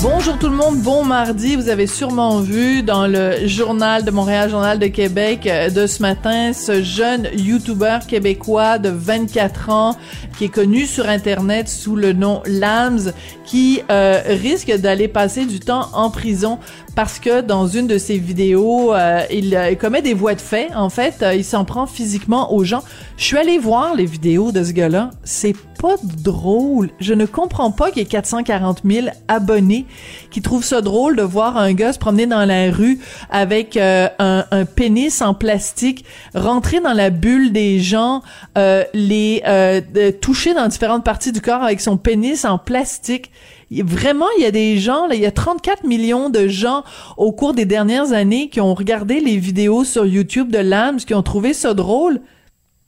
Bonjour tout le monde, bon mardi. Vous avez sûrement vu dans le journal de Montréal, journal de Québec euh, de ce matin, ce jeune YouTuber québécois de 24 ans qui est connu sur Internet sous le nom Lams, qui euh, risque d'aller passer du temps en prison parce que dans une de ses vidéos, euh, il, commet des voies de fait. En fait, il s'en prend physiquement aux gens. Je suis allée voir les vidéos de ce gars-là. C'est pas drôle. Je ne comprends pas qu'il y ait 440 000 abonnés qui trouvent ça drôle de voir un gars se promener dans la rue avec euh, un, pénis en plastique, rentrer dans la bulle des gens, euh, les euh, toucher dans différentes parties du corps avec son pénis en plastique. Vraiment, il y a des gens, là, il y a 34 millions de gens au cours des dernières années qui ont regardé les vidéos sur YouTube de Lams, qui ont trouvé ça drôle.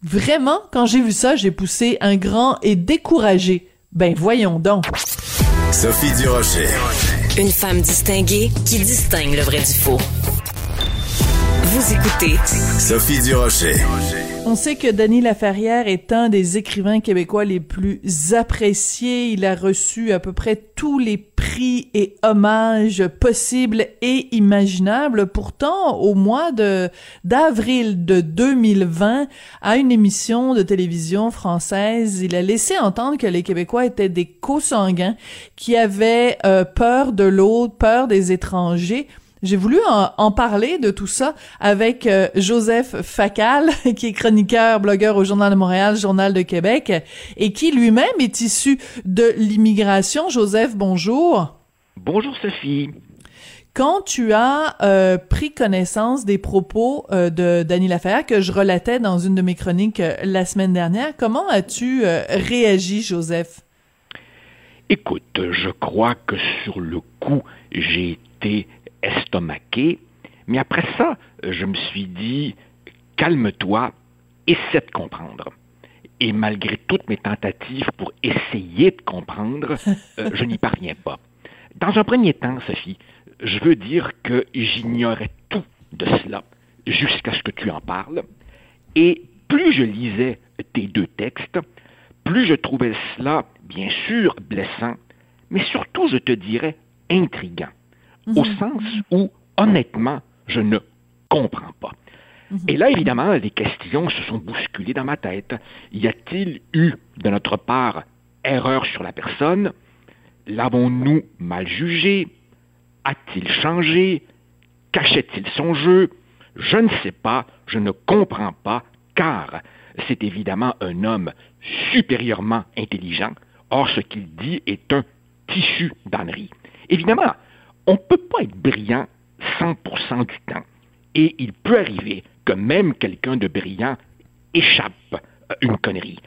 Vraiment, quand j'ai vu ça, j'ai poussé un grand et découragé. Ben voyons donc. Sophie Durocher. Une femme distinguée qui distingue le vrai du faux. Vous écoutez Sophie Durocher. On sait que Denis Laferrière est un des écrivains québécois les plus appréciés. Il a reçu à peu près tous les prix et hommages possibles et imaginables. Pourtant, au mois de d'avril de 2020, à une émission de télévision française, il a laissé entendre que les Québécois étaient des co-sanguins qui avaient euh, peur de l'autre, peur des étrangers. J'ai voulu en, parler de tout ça avec euh, Joseph Facal, qui est chroniqueur, blogueur au Journal de Montréal, Journal de Québec, et qui lui-même est issu de l'immigration. Joseph, bonjour. Bonjour Sophie. Quand tu as euh, pris connaissance des propos euh, de Dany Laferrière que je relatais dans une de mes chroniques la semaine dernière, comment as-tu réagi, Joseph? Écoute, je crois que sur le coup, j'ai été estomaqué. Mais après ça, je me suis dit, calme-toi, essaie de comprendre. Et malgré toutes mes tentatives pour essayer de comprendre, euh, je n'y parviens pas. Dans un premier temps, Sophie, je veux dire que j'ignorais tout de cela jusqu'à ce que tu en parles. Et plus je lisais tes deux textes, plus je trouvais cela, bien sûr, blessant, mais surtout, je te dirais, intriguant au mhm. sens où, honnêtement, je ne comprends pas. Mhm. Et là, évidemment, les questions se sont bousculées dans ma tête. Y a-t-il eu, de notre part, erreur sur la personne? L'avons-nous mal jugé? A-t-il changé? Cachait-il son jeu? Je ne sais pas, je ne comprends pas, car c'est évidemment un homme supérieurement intelligent. Or, ce qu'il dit est un tissu d'ânerie. Évidemment, on ne peut pas être brillant 100% du temps. Et il peut arriver que même quelqu'un de brillant échappe à une connerie.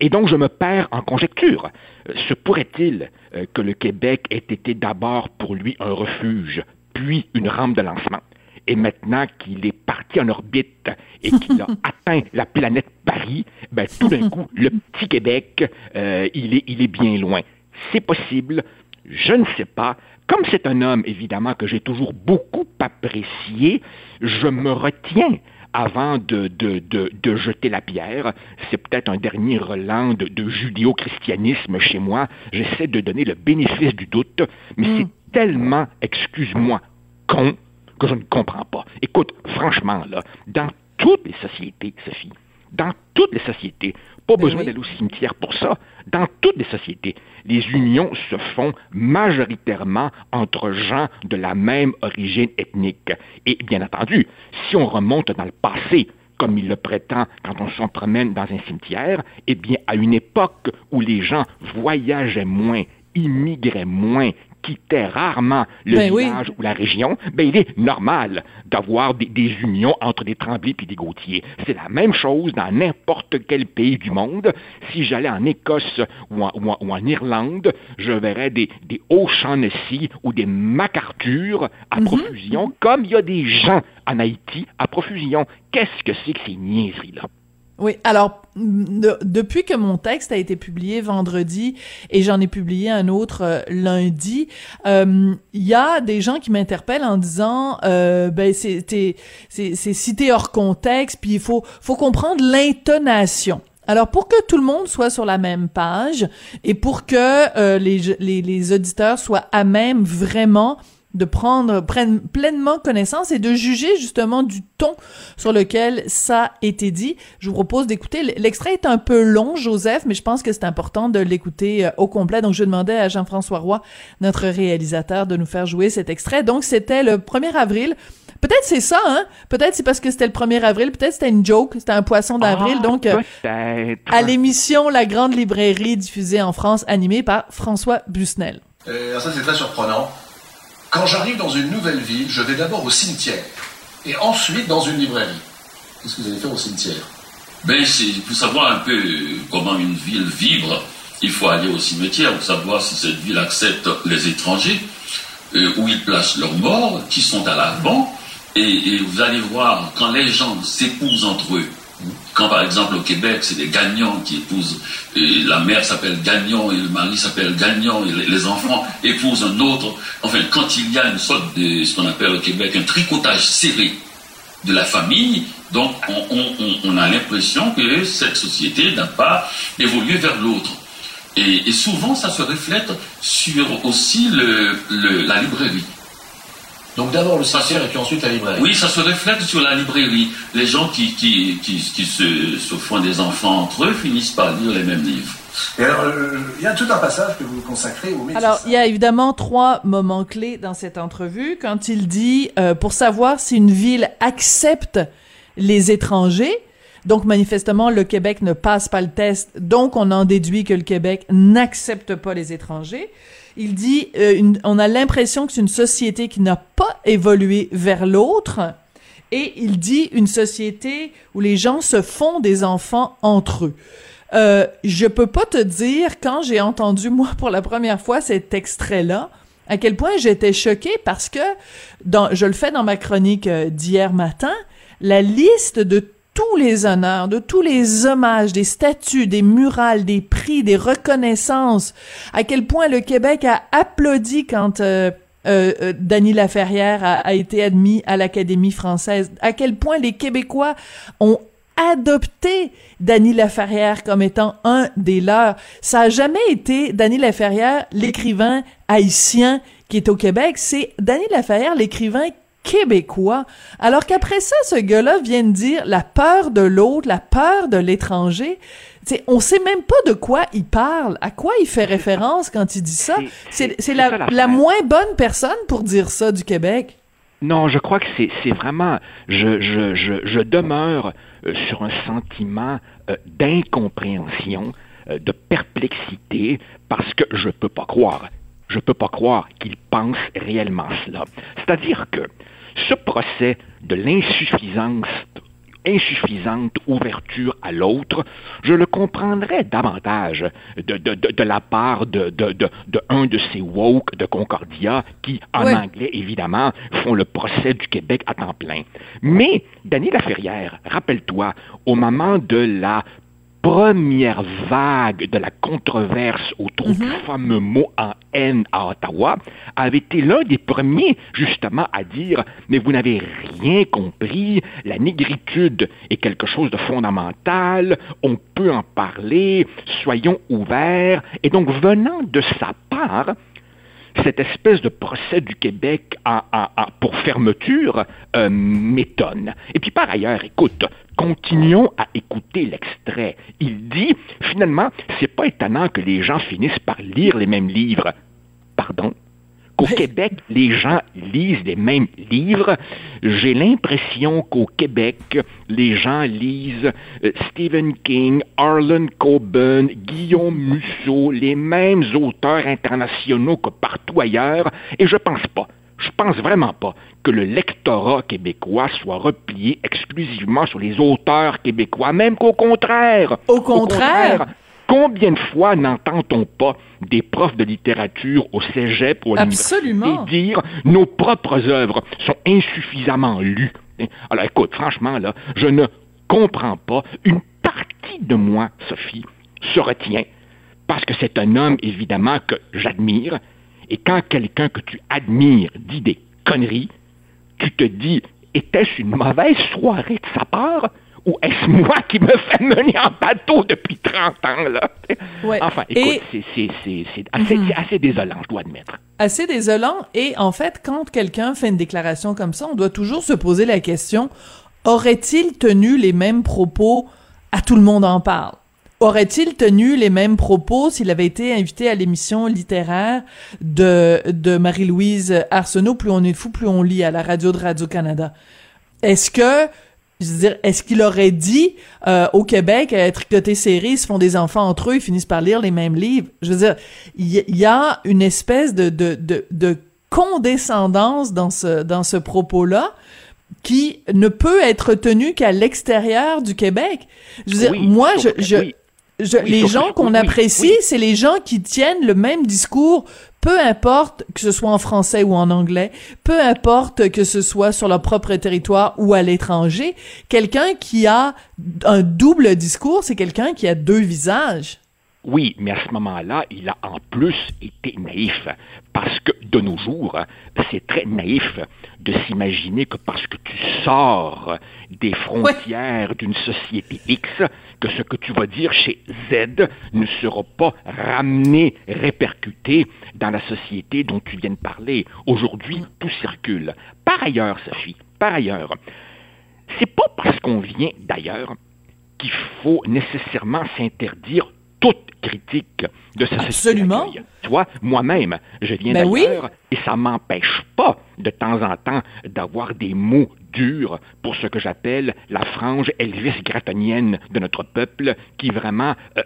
Et donc, je me perds en conjecture. Se pourrait-il euh, que le Québec ait été d'abord pour lui un refuge, puis une rampe de lancement, et maintenant qu'il est parti en orbite et qu'il a atteint la planète Paris, ben, tout d'un coup, le petit Québec, euh, il, est, il est bien loin. C'est possible, je ne sais pas, comme c'est un homme, évidemment, que j'ai toujours beaucoup apprécié, je me retiens avant de, de, jeter la pierre. C'est peut-être un dernier relan de, judéo-christianisme chez moi. J'essaie de donner le bénéfice du doute, mais mm. c'est tellement, excuse-moi, con que je ne comprends pas. Écoute, franchement, là, dans toutes les sociétés, Sophie, dans toutes les sociétés, pas ben besoin d'aller au cimetière pour ça. Dans toutes les sociétés, les unions se font majoritairement entre gens de la même origine ethnique. Et bien entendu, si on remonte dans le passé, comme il le prétend quand on s'en promène dans un cimetière, eh bien, à une époque où les gens voyageaient moins, immigraient moins, quittait rarement le ben village ou la région, ben il est normal d'avoir des, unions entre des Tremblay et des Gautier. C'est la même chose dans n'importe quel pays du monde. Si j'allais en Écosse ou en, Irlande, je verrais des, des O'Shaughnessy ou des MacArthur à mhm. profusion, comme il y a des gens en Haïti à profusion. Qu'est-ce que c'est que ces niaiseries-là? Oui, alors depuis que mon texte a été publié vendredi et j'en ai publié un autre euh, lundi, il y a des gens qui m'interpellent en disant ben c'est c'est cité hors contexte puis il faut faut comprendre l'intonation. Alors pour que tout le monde soit sur la même page et pour que euh, les, les, les, auditeurs soient à même vraiment de prendre prennent pleinement connaissance et de juger justement du ton sur lequel ça a été dit. Je vous propose d'écouter. L'extrait est un peu long, Joseph, mais je pense que c'est important de l'écouter euh, au complet. Donc je demandais à Jean-François Roy, notre réalisateur, de nous faire jouer cet extrait. Donc c'était le 1er avril. Peut-être c'est ça, hein? Peut-être c'est parce que c'était le 1er avril, peut-être c'était une joke, c'était un poisson d'avril. Ah, donc, euh, à l'émission La Grande Librairie, diffusée en France, animée par François Busnel. Euh, ça, c'est très surprenant. Quand j'arrive dans une nouvelle ville, je vais d'abord au cimetière et ensuite dans une librairie. Qu'est-ce que vous allez faire au cimetière? Ben, c'est pour savoir un peu comment une ville vibre. Il faut aller au cimetière pour savoir si cette ville accepte les étrangers, euh, où ils placent leurs morts, qui sont à l'avant, et, vous allez voir, quand les gens s'épousent entre eux, quand par exemple au Québec, c'est des gagnants qui épousent, la mère s'appelle Gagnant et le mari s'appelle Gagnant et les, enfants épousent un autre. Enfin, quand il y a une sorte de ce qu'on appelle au Québec un tricotage serré de la famille, donc on, a l'impression que cette société n'a pas évolué vers l'autre. Et, souvent, ça se reflète sur aussi la librairie. Donc d'abord le cimetière et puis ensuite la librairie. Oui, ça se reflète sur la librairie. Les gens qui, qui, qui, se, font des enfants entre eux finissent par lire les mêmes livres. Et alors, euh, il y a tout un passage que vous consacrez au médecin. Alors, il y a évidemment trois moments clés dans cette entrevue. Quand il dit, euh, pour savoir si une ville accepte les étrangers, donc manifestement, le Québec ne passe pas le test, donc on en déduit que le Québec n'accepte pas les étrangers. Il dit, euh, on a l'impression que c'est une société qui n'a pas évolué vers l'autre. Et il dit une société où les gens se font des enfants entre eux. Euh, je peux pas te dire quand j'ai entendu moi pour la première fois cet extrait-là à quel point j'étais choquée parce que je le fais dans ma chronique euh, d'hier matin, la liste de tous les honneurs, de tous les hommages, des statues, des murales, des prix, des reconnaissances, à quel point le Québec a applaudi quand euh, euh, euh Dany Laferrière a, été admis à l'Académie française, à quel point les Québécois ont adopté Dany Laferrière comme étant un des leurs. Ça a jamais été Dany Laferrière, l'écrivain haïtien qui est au Québec, c'est Dany Laferrière, l'écrivain québécois. Alors qu'après ça, ce gars-là vient de dire la peur de l'autre, la peur de l'étranger. T'sais, on sait même pas de quoi il parle, à quoi il fait référence quand il dit ça. C'est la, la, moins bonne personne pour dire ça du Québec. Non, je crois que c'est vraiment, je, je, je, je demeure euh, sur un sentiment euh, d'incompréhension, euh, de perplexité, parce que je peux pas croire, je peux pas croire qu'il pense réellement cela. C'est-à-dire que ce procès de l'insuffisance insuffisante ouverture à l'autre, je le comprendrais davantage de, de, de, la part de, un de ces woke de Concordia qui, en anglais, évidemment, font le procès du Québec à temps plein. Mais, Daniel Laferrière, rappelle-toi, au moment de la première vague de la controverse autour du mhm. fameux mot en haine à Ottawa avait été l'un des premiers justement à dire mais vous n'avez rien compris, la négritude est quelque chose de fondamental, on peut en parler, soyons ouverts et donc venant de sa part cette espèce de procès du Québec pour fermeture euh, m'étonne. Et puis par ailleurs, écoute, continuons à écouter l'extrait. Il dit, finalement, c'est pas étonnant que les gens finissent par lire les mêmes livres. Pardon? Qu'au Québec, les gens lisent les mêmes livres. J'ai l'impression qu'au Québec, les gens lisent euh, Stephen King, Arlen Coben, Guillaume Musso, les mêmes auteurs internationaux que partout ailleurs, et je pense pas je pense vraiment pas que le lectorat québécois soit replié exclusivement sur les auteurs québécois, même qu'au contraire. Au contraire? Combien de fois n'entend-on pas des profs de littérature au cégep ou à l'université dire nos propres œuvres sont insuffisamment lues? Alors écoute, franchement, là, je ne comprends pas, une partie de moi, Sophie, se retient parce que c'est un homme, évidemment, que j'admire. Et quand quelqu'un que tu admires dit des conneries, tu te dis, était-ce une mauvaise soirée de sa part? Ou est-ce moi qui me fais mener en bateau depuis 30 ans, là? Enfin, écoute, c'est assez, mhm. assez désolant, je dois admettre. Assez désolant. Et en fait, quand quelqu'un fait une déclaration comme ça, on doit toujours se poser la question, aurait-il tenu les mêmes propos à tout le monde en parle? Aurait-il tenu les mêmes propos s'il avait été invité à l'émission littéraire de, de Marie-Louise Arsenault, Plus on est fou, plus on lit à la radio de Radio-Canada? Est-ce que je veux dire, est-ce qu'il aurait dit euh, au Québec, à tricoter série, ils se font des enfants entre eux, ils finissent par lire les mêmes livres? Je veux dire, il y, a une espèce de, de, de, de condescendance dans ce, dans ce propos-là qui ne peut être tenu qu'à l'extérieur du Québec. Je veux dire, moi, je, je, les gens qu'on apprécie, c'est les gens qui tiennent le même discours, peu importe que ce soit en français ou en anglais, peu importe que ce soit sur leur propre territoire ou à l'étranger. Quelqu'un qui a un double discours, c'est quelqu'un qui a deux visages. Oui, mais à ce moment-là, il a en plus été naïf, parce que de nos jours, c'est très naïf de s'imaginer que parce que tu sors des frontières d'une société X, que ce que tu vas dire chez Z ne sera pas ramené, répercuté dans la société dont tu viens de parler. Aujourd'hui, tout circule. Par ailleurs, Sophie, par ailleurs, c'est pas parce qu'on vient d'ailleurs qu'il faut nécessairement s'interdire toute critique de sa Absolument. société Tu vois, moi-même, je viens ben d'ailleurs et ça m'empêche pas de temps en temps d'avoir des mots durs pour ce que j'appelle la frange Elvis gratonienne de notre peuple qui vraiment euh,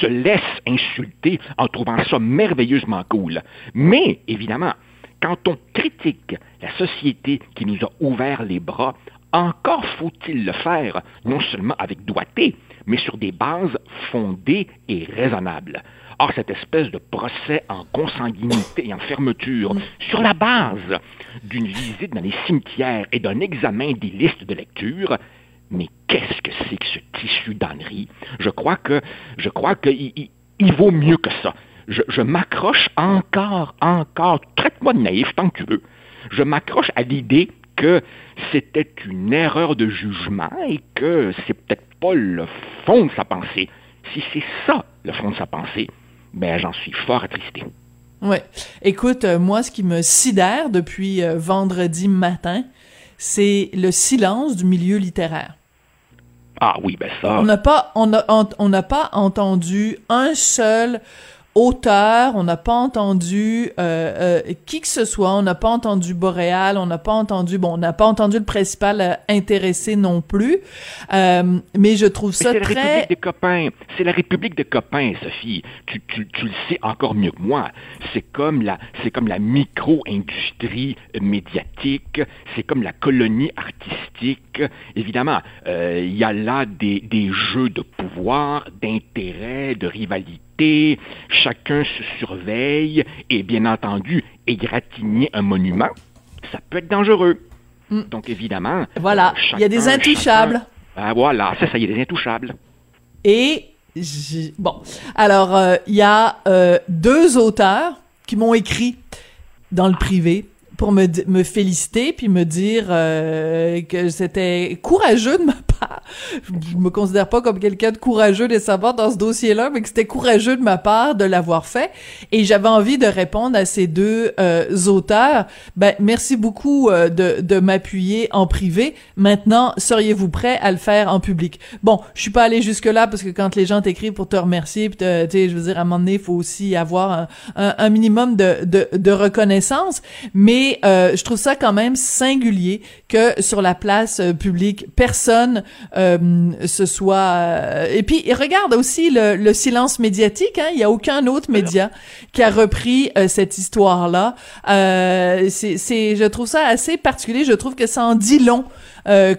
se laisse insulter en trouvant ça merveilleusement cool. Mais, évidemment, quand on critique la société qui nous a ouvert les bras, encore faut-il le faire, non seulement avec doigté, mais sur des bases fondées et raisonnables. Or, cette espèce de procès en consanguinité et en fermeture, sur la base d'une visite dans les cimetières et d'un examen des listes de lecture, mais qu'est-ce que c'est que ce tissu d'ânerie? Je crois que, je crois qu'il il, vaut mieux que ça. Je, je m'accroche encore, encore, traite-moi de naïf tant que tu veux. Je m'accroche à l'idée que c'était une erreur de jugement et que c'est peut-être pas le fond de sa pensée. Si c'est ça, le fond de sa pensée, ben j'en suis fort attristé. Ouais. Écoute, euh, moi, ce qui me sidère depuis euh, vendredi matin, c'est le silence du milieu littéraire. Ah oui, ben ça. On n'a pas, on on n'a pas entendu un seul auteur, on n'a pas entendu euh, euh, qui que ce soit, on n'a pas entendu Boréal, on n'a pas entendu, bon, on n'a pas entendu le principal euh, intéressé non plus, euh, mais je trouve ça très... C'est la République des copains, c'est la République des copains, Sophie, tu, tu, tu le sais encore mieux que moi, c'est comme la, c'est comme la micro-industrie médiatique, c'est comme la colonie artistique, évidemment, il y a là des, des jeux de pouvoir, d'intérêt, de rivalité, chacun se surveille et bien entendu, égratigner un monument, ça peut être dangereux. Hmm. Donc évidemment, voilà, il y a des intouchables. ah, voilà, ça, ça, y a des intouchables. Et bon, alors euh, il y a euh, deux auteurs qui m'ont écrit dans le privé pour me, me féliciter puis me dire euh, que c'était courageux de ma. Je me considère pas comme quelqu'un de courageux de savoir dans ce dossier-là, mais que c'était courageux de ma part de l'avoir fait. Et j'avais envie de répondre à ces deux euh, auteurs. Ben merci beaucoup euh, de, de m'appuyer en privé. Maintenant, seriez-vous prêt à le faire en public? Bon, je suis pas allé jusque là parce que quand les gens t'écrivent pour te remercier, tu sais, je veux dire à un moment donné, il faut aussi avoir un, un, un minimum de, de, de reconnaissance, mais euh, je trouve ça quand même singulier que sur la place euh, publique, personne euh, se soit... Et puis, regarde aussi le, silence médiatique. Hein? Il y a aucun autre média qui a repris cette histoire-là. c'est, je trouve ça assez particulier. Je trouve que ça en dit long,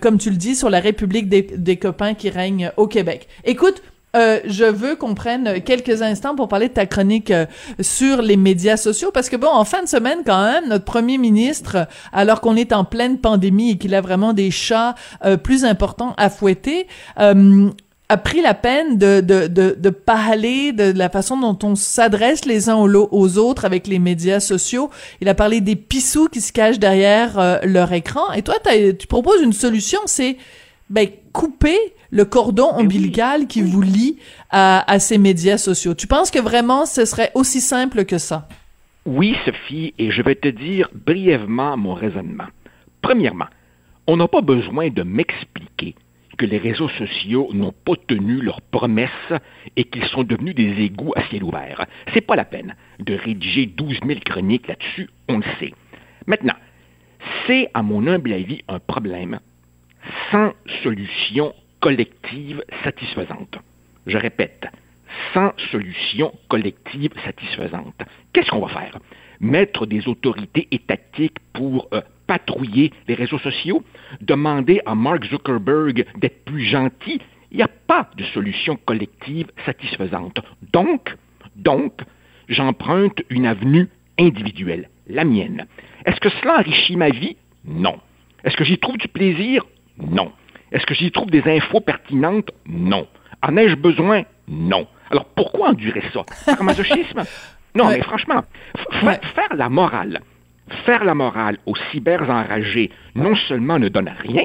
comme tu le dis, sur la République des, des copains qui règne au Québec. Écoute, euh, je veux qu'on prenne quelques instants pour parler de ta chronique euh, sur les médias sociaux parce que bon, en fin de semaine quand même, notre premier ministre, alors qu'on est en pleine pandémie et qu'il a vraiment des chats euh, plus importants à fouetter, a pris la peine de, de, de, de, parler de la façon dont on s'adresse les uns aux autres avec les médias sociaux. Il a parlé des pissous qui se cachent derrière leur écran. Et toi, tu proposes une solution, c'est ben, couper le cordon ombilical qui vous lie à, à, ces médias sociaux. Tu penses que vraiment ce serait aussi simple que ça? Oui, Sophie, et je vais te dire brièvement mon raisonnement. Premièrement, on n'a pas besoin de m'expliquer que les réseaux sociaux n'ont pas tenu leurs promesses et qu'ils sont devenus des égouts à ciel ouvert. C'est pas la peine de rédiger 12 000 chroniques là-dessus, on le sait. Maintenant, c'est, à mon humble avis, un problème sans solution collective satisfaisante. Je répète, sans solution collective satisfaisante. Qu'est-ce qu'on va faire? Mettre des autorités étatiques pour euh, patrouiller les réseaux sociaux? Demander à Mark Zuckerberg d'être plus gentil? Il n'y a pas de solution collective satisfaisante. Donc, donc, j'emprunte une avenue individuelle, la mienne. Est-ce que cela enrichit ma vie? Non. Est-ce que j'y trouve du plaisir? Non. Est-ce que j'y trouve des infos pertinentes? Non. En ai-je besoin? Non. Alors pourquoi endurer ça? Par masochisme? Non, mais franchement, faire la morale, faire la morale aux cybers enragés, non seulement ne donne rien,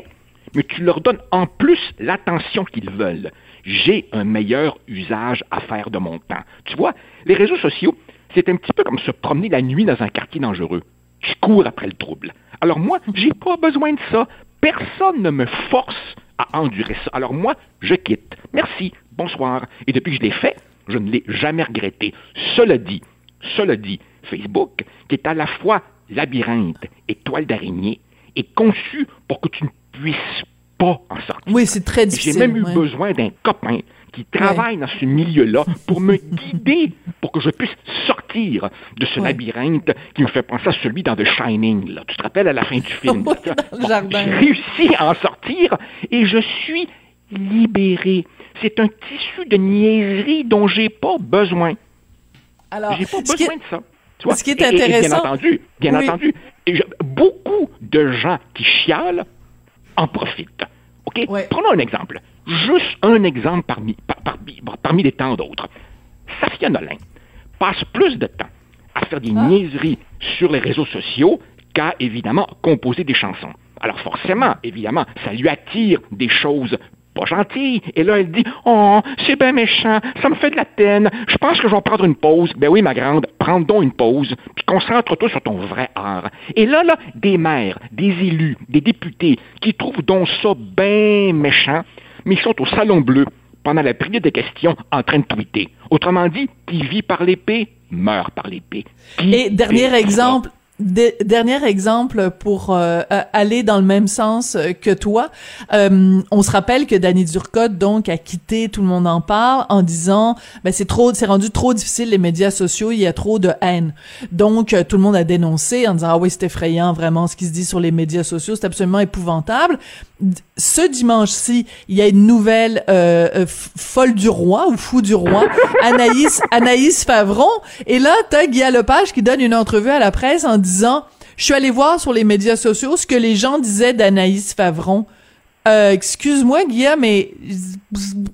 mais tu leur donnes en plus l'attention qu'ils veulent. J'ai un meilleur usage à faire de mon temps. Tu vois, les réseaux sociaux, c'est un petit peu comme se promener la nuit dans un quartier dangereux. Tu cours après le trouble. Alors moi, j'ai pas besoin de ça personne ne me force à endurer ça. Alors moi, je quitte. Merci, bonsoir. Et depuis que je l'ai fait, je ne l'ai jamais regretté. Cela dit, cela dit, Facebook, qui est à la fois labyrinthe et toile d'araignée, est conçu pour que tu ne puisses pas en sortir. Oui, c'est très difficile. J'ai même eu besoin d'un copain qui travaille dans ce milieu-là pour me guider, pour que je puisse sortir de ce labyrinthe qui me fait penser à celui dans The Shining. Là. Tu te rappelles à la fin du film? J'ai réussi à en sortir et je suis libéré. C'est un tissu de niaiserie dont j'ai pas besoin. Alors, j'ai pas besoin de ça. Tu vois? Ce qui est intéressant. bien entendu, bien entendu, beaucoup de gens qui chialent en profitent. OK? Prenons un exemple. Juste un exemple parmi, parmi les tant d'autres. Safia Nolin passe plus de temps à faire des ah. niaiseries sur les réseaux sociaux qu'à, évidemment, composer des chansons. Alors forcément, évidemment, ça lui attire des choses pas gentilles. Et là, elle dit Oh, c'est bien méchant, ça me fait de la peine, je pense que je vais prendre une pause. Ben oui, ma grande, prends donc une pause, puis concentre-toi sur ton vrai art. Et là, là, des maires, des élus, des députés qui trouvent donc ça bien méchant, mais ils sont au Salon Bleu pendant la période de questions en train de tweeter. Autrement dit, qui vit par l'épée meurt par l'épée. Et dernier exemple, dernier exemple pour euh, aller dans le même sens euh, que toi. Euh, on se rappelle que Danny Durcotte donc a quitté Tout le monde en parle en disant ben c'est trop c'est rendu trop difficile les médias sociaux, il y a trop de haine. Donc tout le monde a dénoncé en disant ah oui, c'est effrayant vraiment ce qui se dit sur les médias sociaux, c'est absolument épouvantable. Ce dimanche-ci, il y a une nouvelle folle du roi ou fou du roi, Anaïs Anaïs Favron et là t'as Guy Lepage qui donne une entrevue à la presse en disant je suis allé voir sur les médias sociaux ce que les gens disaient d'Anaïs Favron. Euh, excuse-moi, Guillaume, mais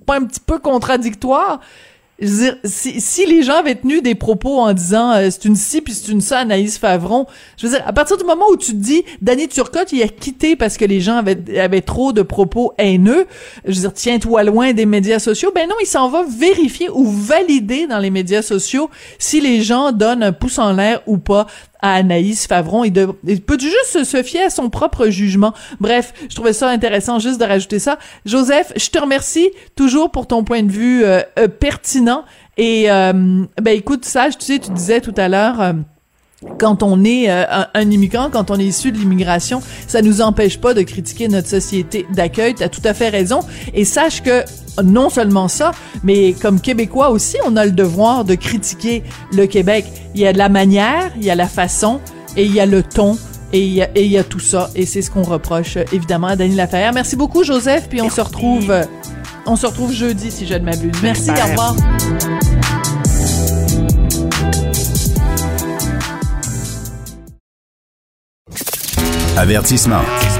pas un petit peu contradictoire si, si, les gens avaient tenu des propos en disant euh, c'est une ci puis c'est une ça Anaïs Favron, je veux dire, à partir du moment où tu te dis Danny Turcotte il a quitté parce que les gens avaient, avaient trop de propos haineux, je veux dire, tiens-toi loin des médias sociaux, ben non, il s'en va vérifier ou valider dans les médias sociaux si les gens donnent un pouce en l'air ou pas à Anaïs Favron. Il, peut juste se fier à son propre jugement. Bref, je trouvais ça intéressant juste de rajouter ça. Joseph, je te remercie toujours pour ton point de vue euh, euh, pertinent. Et euh, ben écoute, Sage, tu sais, tu disais tout à l'heure quand on est un, un, immigrant, quand on est issu de l'immigration, ça nous empêche pas de critiquer notre société d'accueil. Tu as tout à fait raison. Et sache que non seulement ça, mais comme Québécois aussi, on a le devoir de critiquer le Québec. Il y a la manière, il y a la façon, et il y a le ton, et il y a, et il y a tout ça. Et c'est ce qu'on reproche évidemment à Dany Laferrière. Merci beaucoup, Joseph, puis on se retrouve On se retrouve jeudi, si je ne m'abuse. Merci, au revoir. Avertissement.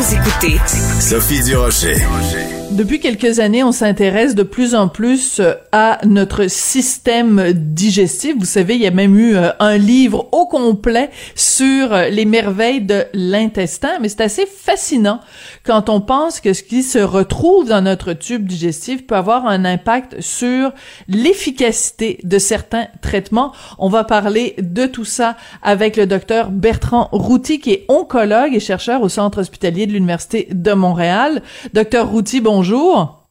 Vous écoutez Sophie Durocher. Depuis quelques années, on s'intéresse de plus en plus euh, à notre système digestif. Vous savez, il y a même eu euh, un livre au complet sur euh, les merveilles de l'intestin, mais c'est assez fascinant quand on pense que ce qui se retrouve dans notre tube digestif peut avoir un impact sur l'efficacité de certains traitements. On va parler de tout ça avec le docteur Bertrand Routy, qui est oncologue et chercheur au Centre hospitalier de l'Université de Montréal. Docteur Routy, bonjour bonjour.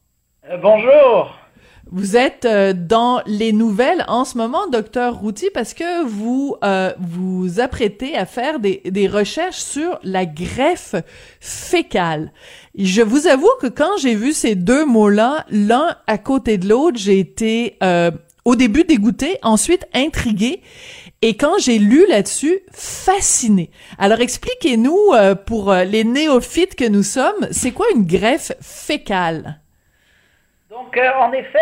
Euh, bonjour. Vous êtes euh, dans les nouvelles en ce moment, docteur Routy, parce que vous euh, vous apprêtez à faire des, des, recherches sur la greffe fécale. Je vous avoue que quand j'ai vu ces deux mots-là, l'un à côté de l'autre, j'ai été au début dégoûté, ensuite intrigué. Et quand j'ai lu là-dessus, fasciné. Alors expliquez-nous, euh, pour euh, les néophytes que nous sommes, c'est quoi une greffe fécale? Donc, euh, en effet,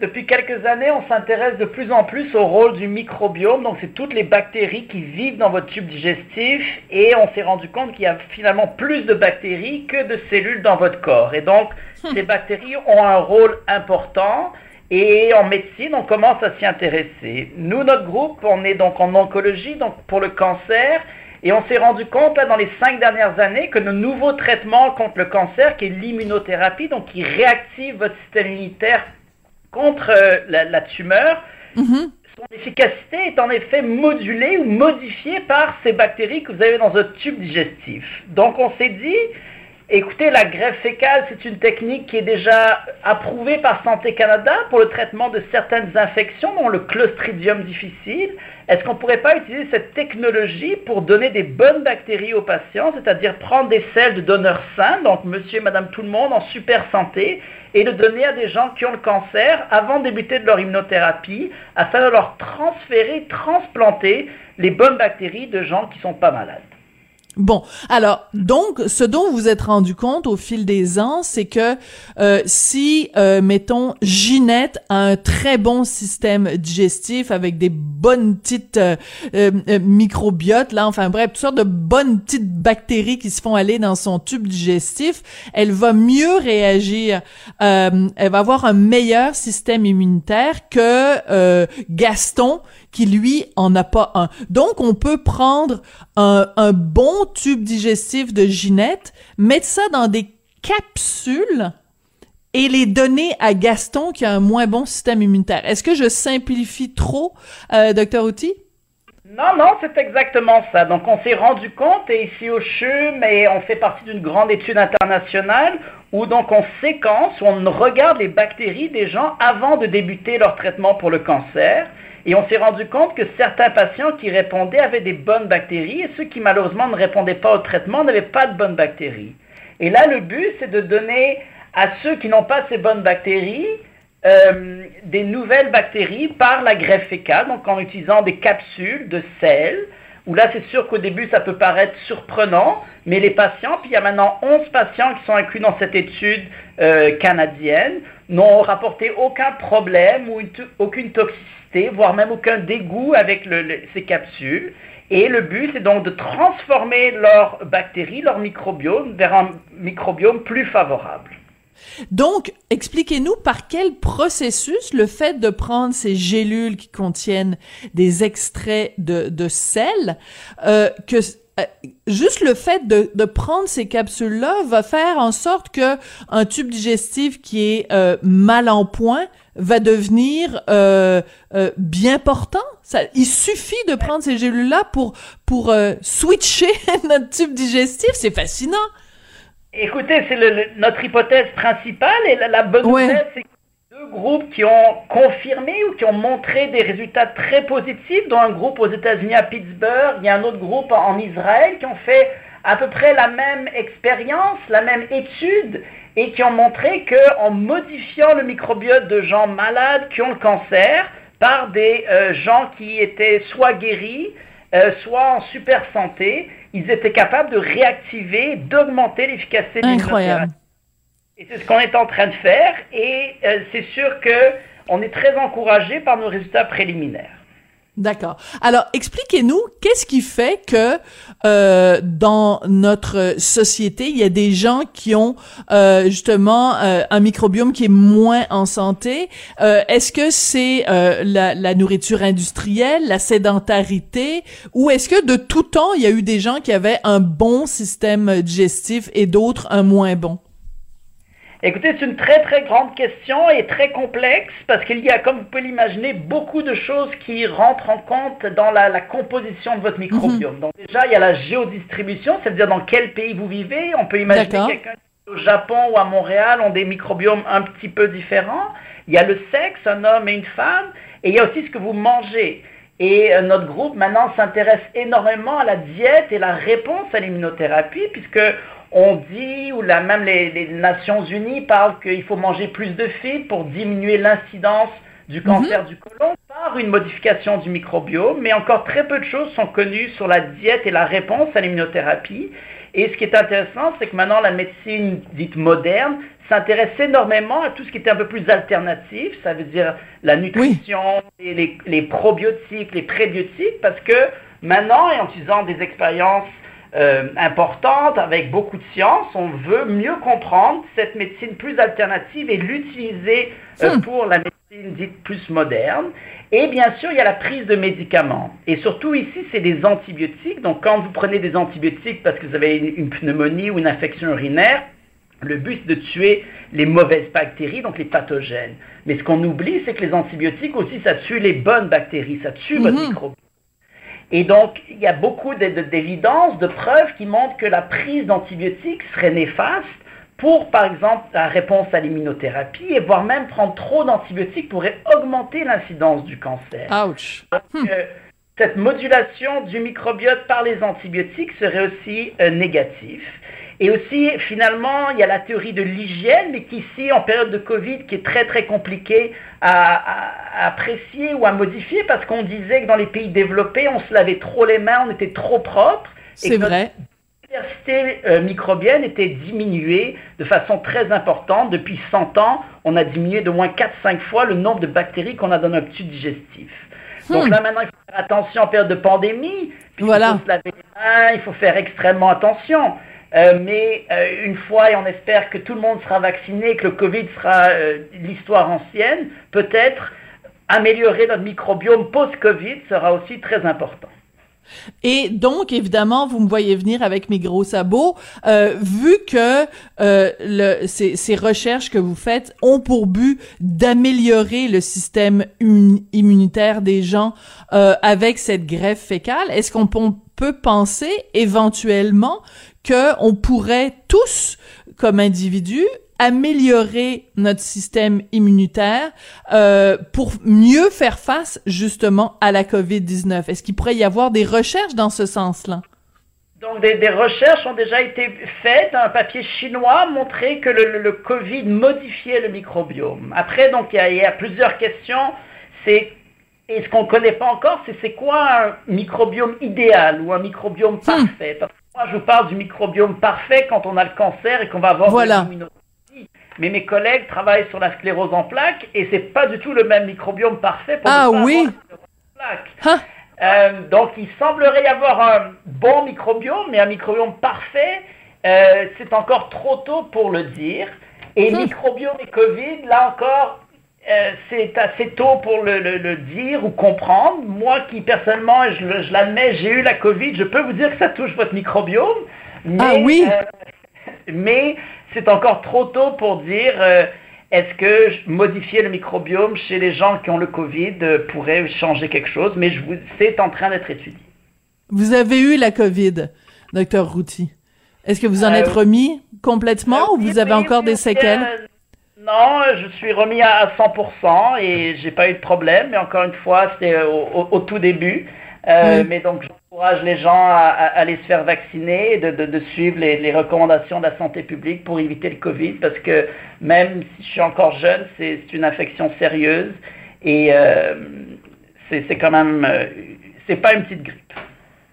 depuis quelques années, on s'intéresse de plus en plus au rôle du microbiome. Donc, c'est toutes les bactéries qui vivent dans votre tube digestif. Et on s'est rendu compte qu'il y a finalement plus de bactéries que de cellules dans votre corps. Et donc, hum. ces bactéries ont un rôle important. Et en médecine, on commence à s'y intéresser. Nous, notre groupe, on est donc en oncologie, donc pour le cancer, et on s'est rendu compte là, dans les cinq dernières années que nos nouveaux traitements contre le cancer, qui est l'immunothérapie, donc qui réactive votre système immunitaire contre euh, la, tumeur, mm-hmm. son efficacité est en effet modulée ou modifiée par ces bactéries que vous avez dans votre tube digestif. Donc on s'est dit, Écoutez, la greffe fécale, c'est une technique qui est déjà approuvée par Santé Canada pour le traitement de certaines infections, dont le Clostridium difficile. Est-ce qu'on ne pourrait pas utiliser cette technologie pour donner des bonnes bactéries aux patients, c'est-à-dire prendre des selles de donneurs sains, donc monsieur et madame tout le monde en super santé, et le donner à des gens qui ont le cancer avant de débuter de leur immunothérapie, afin de leur transférer, transplanter les bonnes bactéries de gens qui ne sont pas malades? Bon, alors donc ce dont vous êtes rendu compte au fil des ans, c'est que euh, si euh, mettons Ginette a un très bon système digestif avec des bonnes petites euh, euh, microbiotes là, enfin bref, toutes sortes de bonnes petites bactéries qui se font aller dans son tube digestif, elle va mieux réagir, elle va avoir un meilleur système immunitaire que Gaston qui lui en a pas un. Donc on peut prendre un, un bon tube digestif de Ginette, mettre ça dans des capsules et les donner à Gaston qui a un moins bon système immunitaire. Est-ce que je simplifie trop, euh, docteur Outy? Non, non, c'est exactement ça. Donc, on s'est rendu compte, et ici au CHU, mais on fait partie d'une grande étude internationale, où donc on séquence, on regarde les bactéries des gens avant de débuter leur traitement pour le cancer. Et on s'est rendu compte que certains patients qui répondaient avaient des bonnes bactéries et ceux qui malheureusement ne répondaient pas au traitement n'avaient pas de bonnes bactéries. Et là, le but, c'est de donner à ceux qui n'ont pas ces bonnes bactéries euh, des nouvelles bactéries par la greffe fécale, donc en utilisant des capsules de sel, où là, c'est sûr qu'au début, ça peut paraître surprenant, mais les patients, puis il y a maintenant 11 patients qui sont inclus dans cette étude euh, canadienne, n'ont rapporté aucun problème ou aucune toxicité voire même aucun dégoût avec ces capsules. Et le but, c'est donc de transformer leur bactéries, leur microbiome, vers un microbiome plus favorable. Donc, expliquez-nous par quel processus le fait de prendre ces gélules qui contiennent des extraits de, sel, euh, que euh, juste le fait de, prendre ces capsules-là va faire en sorte que un tube digestif qui est euh, mal en point va devenir euh, euh, bien portant. Ça, il suffit de prendre ces gélules-là pour pour euh, switcher notre tube digestif. C'est fascinant. Écoutez, c'est notre hypothèse principale et la, bonne nouvelle, c'est deux groupes qui ont confirmé ou qui ont montré des résultats très positifs, dont un groupe aux États-Unis à Pittsburgh, il y a un autre groupe en Israël qui ont fait à peu près la même expérience, la même étude, et qui ont montré qu'en modifiant le microbiote de gens malades qui ont le cancer par des euh, gens qui étaient soit guéris, euh, soit en super santé, ils étaient capables de réactiver, d'augmenter l'efficacité Incroyable. Et c'est ce qu'on est en train de faire et euh, c'est sûr que on est très encouragé par nos résultats préliminaires. D'accord. Alors, expliquez-nous, qu'est-ce qui fait que euh, dans notre société, il y a des gens qui ont euh, justement euh, un microbiome qui est moins en santé? Euh, Est-ce que c'est euh, la, la, nourriture industrielle, la sédentarité, ou est-ce que de tout temps, il y a eu des gens qui avaient un bon système digestif et d'autres un moins bon? Écoutez, c'est une très très grande question et très complexe parce qu'il y a, comme vous pouvez l'imaginer, beaucoup de choses qui rentrent en compte dans la, la composition de votre microbiome. Mhm. Donc déjà, il y a la géodistribution, c'est-à-dire dans quel pays vous vivez. On peut imaginer quelqu'un au Japon ou à Montréal ont des microbiomes un petit peu différents. Il y a le sexe, un homme et une femme, et il y a aussi ce que vous mangez. Et euh, notre groupe maintenant s'intéresse énormément à la diète et la réponse à l'immunothérapie, puisque on dit, ou là même les, Nations Unies parlent qu'il faut manger plus de fibres pour diminuer l'incidence du cancer mhm. du côlon par une modification du microbiome, mais encore très peu de choses sont connues sur la diète et la réponse à l'immunothérapie. Et ce qui est intéressant, c'est que maintenant la médecine dite moderne s'intéresse énormément à tout ce qui était un peu plus alternatif, ça veut dire la nutrition, les, les probiotiques, les prébiotiques, parce que maintenant, et en utilisant des expériences euh, importante, avec beaucoup de science. On veut mieux comprendre cette médecine plus alternative et l'utiliser euh, hmm. pour la médecine dite plus moderne. Et bien sûr, il y a la prise de médicaments. Et surtout ici, c'est des antibiotiques. Donc quand vous prenez des antibiotiques parce que vous avez une, pneumonie ou une infection urinaire, le but c'est de tuer les mauvaises bactéries, donc les pathogènes. Mais ce qu'on oublie, c'est que les antibiotiques aussi, ça tue les bonnes bactéries, ça tue votre mhm. Et donc, il y a beaucoup d'évidences, de, preuves qui montrent que la prise d'antibiotiques serait néfaste pour, par exemple, la réponse à l'immunothérapie, et voire même prendre trop d'antibiotiques pourrait augmenter l'incidence du cancer. Ouch! Donc, euh, cette modulation du microbiote par les antibiotiques serait aussi euh, négative. Et aussi, finalement, il y a la théorie de l'hygiène, mais qui ici, en période de Covid, qui est très très compliquée à, apprécier ou à modifier, parce qu'on disait que dans les pays développés, on se lavait trop les mains, on était trop propre. C'est vrai. La diversité euh, microbienne était diminuée de façon très importante. Depuis 100 ans, on a diminué de moins 4-5 fois le nombre de bactéries qu'on a dans notre tube digestif. Donc hmm. là, maintenant, il faut faire attention en période de pandémie. Voilà. Il faut se laver les mains, il faut faire extrêmement attention. Euh, mais euh, une fois, et on espère que tout le monde sera vacciné, que le Covid sera l'histoire ancienne, peut-être améliorer notre microbiome post-Covid sera aussi très important. Et donc, évidemment, vous me voyez venir avec mes gros sabots. vu que le, ces, ces, recherches que vous faites ont pour but d'améliorer le système immunitaire des gens avec cette greffe fécale, est-ce qu'on peut penser éventuellement qu'on pourrait tous, comme individus, améliorer notre système immunitaire euh, pour mieux faire face justement à la COVID-19. Est-ce qu'il pourrait y avoir des recherches dans ce sens-là? Donc des, des, recherches ont déjà été faites. Un papier chinois montrait que le, le, Covid modifiait le microbiome. Après, donc il y, a, plusieurs questions. C'est et ce qu'on ne connaît pas encore, c'est c'est quoi un microbiome idéal ou un microbiome hmm. parfait? Moi, je vous parle du microbiome parfait quand on a le cancer et qu'on va avoir voilà. Mais mes collègues travaillent sur la sclérose en plaques et c'est pas du tout le même microbiome parfait pour ah, oui. Hein? Euh, donc, il semblerait y avoir un bon microbiome, mais un microbiome parfait, euh, c'est encore trop tôt pour le dire. Et hum. microbiome et Covid, là encore, euh, c'est assez tôt pour le, dire ou comprendre. Moi qui personnellement, je, l'admets, j'ai eu la COVID, je peux vous dire que ça touche votre microbiome. Mais, ah oui. Euh, mais c'est encore trop tôt pour dire euh, est-ce que modifier le microbiome chez les gens qui ont le Covid pourrait changer quelque chose. Mais c'est en train d'être étudié. Vous avez eu la COVID, docteur Routy. Est-ce que vous en êtes remis complètement ou vous avez encore des séquelles? Non, je suis remis à 100% et j'ai pas eu de problème. Mais encore une fois, c'était au, tout début. Euh, mais donc, j'encourage les gens à, aller se faire vacciner et de, suivre les, recommandations de la santé publique pour éviter le Covid parce que même si je suis encore jeune, c'est une infection sérieuse et euh, c'est quand même, euh, c'est pas une petite grippe.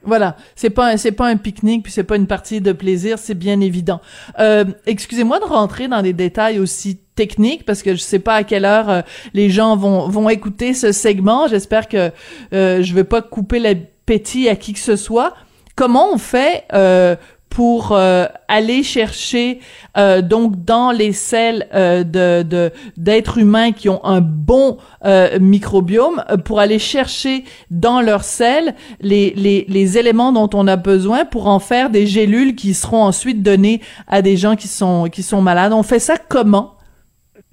Voilà, c'est pas c'est pas un pique-nique puis c'est pas une partie de plaisir, c'est bien évident. Euh, excusez-moi de rentrer dans des détails aussi techniques parce que je sais pas à quelle heure euh, les gens vont vont écouter ce segment. J'espère que euh, je vais pas couper l'appétit à qui que ce soit. Comment on fait euh, pour euh, aller chercher euh, donc dans les selles de d'êtres humains qui ont un bon microbiome pour aller chercher dans leurs selles les, les, les éléments dont on a besoin pour en faire des gélules qui seront ensuite données à des gens qui sont qui sont malades. On fait ça comment?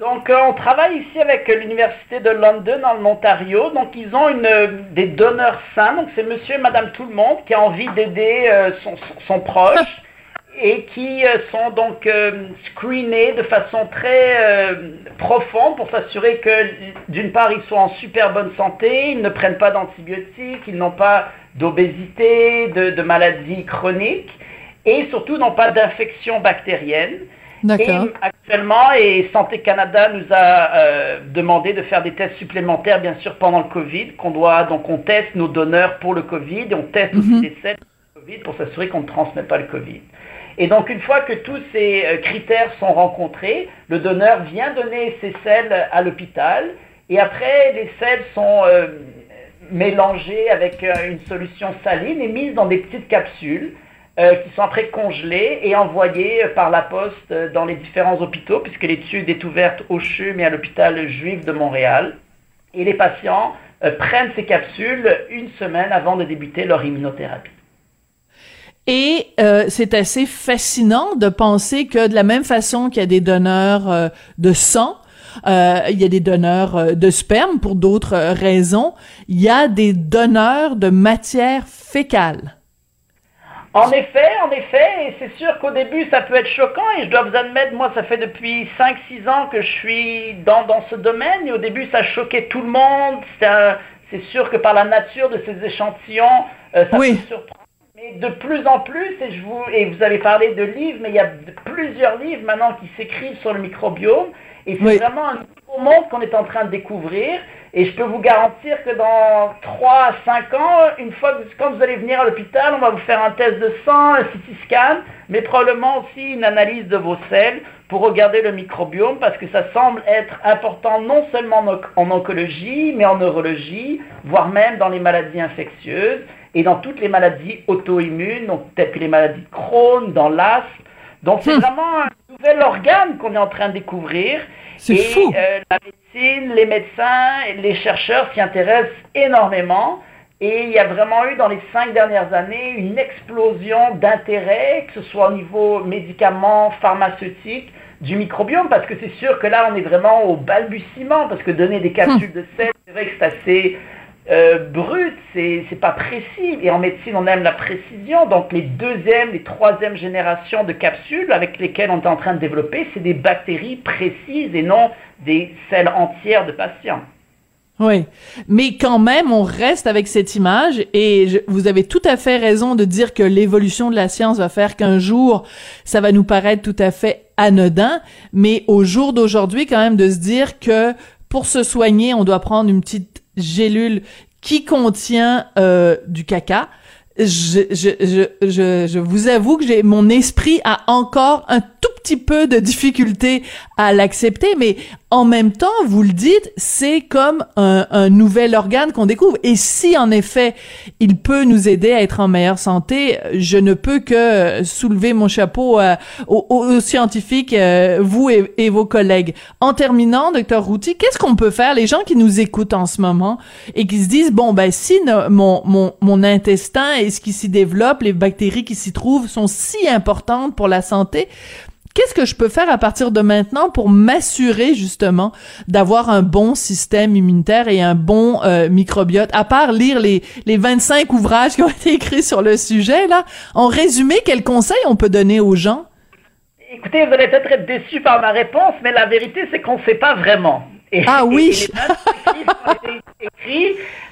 Donc, on travaille ici avec l'Université de London, dans l'Ontario. Donc, ils ont une, des donneurs sains. Donc, c'est monsieur et madame tout le monde qui a envie d'aider euh, son, son, proche et qui euh, sont donc euh, screenés de façon très profonde pour s'assurer que, d'une part, ils soient en super bonne santé, ils ne prennent pas d'antibiotiques, ils n'ont pas d'obésité, de, de maladies chroniques et surtout n'ont pas d'infection bactérienne. D'accord. actuellement, et Santé Canada nous a euh, demandé de faire des tests supplémentaires, bien sûr, pendant le Covid, qu'on doit, donc on teste nos donneurs pour le Covid, et on teste aussi les mhm. selles pour le Covid pour s'assurer qu'on ne transmet pas le Covid. Et donc, une fois que tous ces euh, critères sont rencontrés, le donneur vient donner ses selles à l'hôpital, et après, les selles sont euh, mélangées avec une solution saline et mises dans des petites capsules. Euh, qui sont après congelés et envoyés par la poste euh, dans les différents hôpitaux, puisque l'étude est ouverte au CHUM et à l'hôpital juif de Montréal. Et les patients euh, prennent ces capsules une semaine avant de débuter leur immunothérapie. Et c'est assez fascinant de penser que de la même façon qu'il y a des donneurs de sang, il y a des donneurs de sperme pour d'autres raisons, il y a des donneurs de matière fécale. En effet, en effet, et c'est sûr qu'au début ça peut être choquant et je dois vous admettre, moi ça fait depuis 5-6 ans que je suis dans, dans ce domaine et au début ça choquait tout le monde, c'est sûr que par la nature de ces échantillons, euh, ça oui. peut surprendre. Mais de plus en plus, et, je vous, et vous avez parlé de livres, mais il y a plusieurs livres maintenant qui s'écrivent sur le microbiome et c'est vraiment un nouveau monde qu'on est en train de découvrir. Et je peux vous garantir que dans 3 à 5 ans, une fois que quand vous allez venir à l'hôpital, on va vous faire un test de sang, un CT scan, mais probablement aussi une analyse de vos selles pour regarder le microbiome parce que ça semble être important non seulement en oncologie, mais en neurologie, voire même dans les maladies infectieuses et dans toutes les maladies auto-immunes, donc que les maladies de Crohn, dans l'asthme. Donc c'est hmm. vraiment un nouvel organe qu'on est en train de découvrir. C'est fou. Euh, la médecine, les médecins, les chercheurs s'y intéressent énormément. Et il y a vraiment eu dans les cinq dernières années une explosion d'intérêt, que ce soit au niveau médicaments, pharmaceutique, du microbiome, parce que c'est sûr que là, on est vraiment au balbutiement, parce que donner des capsules hmm. de sel, c'est vrai que c'est assez euh, brut, c'est pas précis. Et en médecine, on aime la précision. Donc les deuxième, les troisième générations de capsules avec lesquelles on est en train de développer, c'est des bactéries précises et non des selles entières de patients. Oui, mais quand même, on reste avec cette image et vous avez tout à fait raison de dire que l'évolution de la science va faire qu'un jour, ça va nous paraître tout à fait anodin, mais au jour d'aujourd'hui, quand même, de se dire que pour se soigner, on doit prendre une petite gélule qui contient euh, du caca. Je, je, je, je, je vous avoue que j'ai mon esprit a encore un tout petit peu de difficulté à l'accepter, mais en même temps, vous le dites, c'est comme un, un, nouvel organe qu'on découvre. Et si en effet, il peut nous aider à être en meilleure santé, je ne peux que soulever mon chapeau euh, aux, scientifiques, euh, vous et, vos collègues. En terminant, docteur Routy, qu'est-ce qu'on peut faire, les gens qui nous écoutent en ce moment et qui se disent, bon, ben si mon, mon, mon intestin et ce qui s'y développe, les bactéries qui s'y trouvent sont si importantes pour la santé, qu'est-ce que je peux faire à partir de maintenant pour m'assurer justement d'avoir un bon système immunitaire et un bon euh, microbiote? À part lire les les 25 ouvrages qui ont été écrits sur le sujet là en résumé quels conseils on peut donner aux gens? Écoutez, vous allez peut-être être déçus par ma réponse, mais la vérité, c'est qu'on ne sait pas vraiment. Et, ah oui.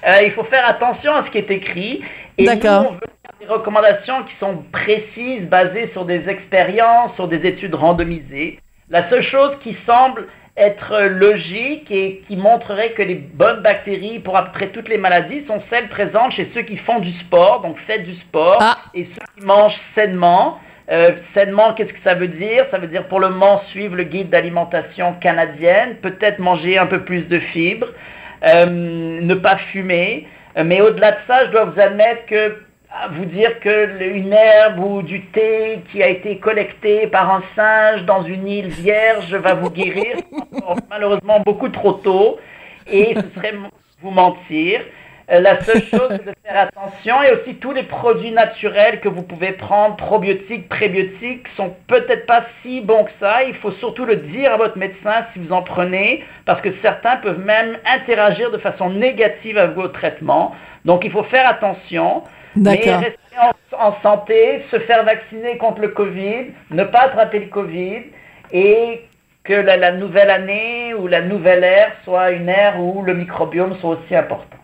euh, il faut faire attention à ce qui est écrit. D'accord des recommandations qui sont précises, basées sur des expériences, sur des études randomisées. La seule chose qui semble être logique et qui montrerait que les bonnes bactéries pour après toutes les maladies sont celles présentes chez ceux qui font du sport, donc faites du sport, Ah. et ceux qui mangent sainement. Euh, sainement, qu'est-ce que ça veut dire? Ça veut dire pour le moment suivre le guide d'alimentation canadienne, peut-être manger un peu plus de fibres, euh, ne pas fumer. Euh, mais au-delà de ça, je dois vous admettre que à vous dire que une herbe ou du thé qui a été collecté par un singe dans une île vierge va vous guérir, malheureusement beaucoup trop tôt, et ce serait vous mentir. Euh, la seule chose, c'est de faire attention, et aussi tous les produits naturels que vous pouvez prendre, probiotiques, prébiotiques, sont peut-être pas si bons que ça. Il faut surtout le dire à votre médecin si vous en prenez, parce que certains peuvent même interagir de façon négative avec vos traitements. Donc il faut faire attention. Mais D'accord. rester en, en santé, se faire vacciner contre le Covid, ne pas attraper le Covid et que la, la nouvelle année ou la nouvelle ère soit une ère où le microbiome soit aussi important.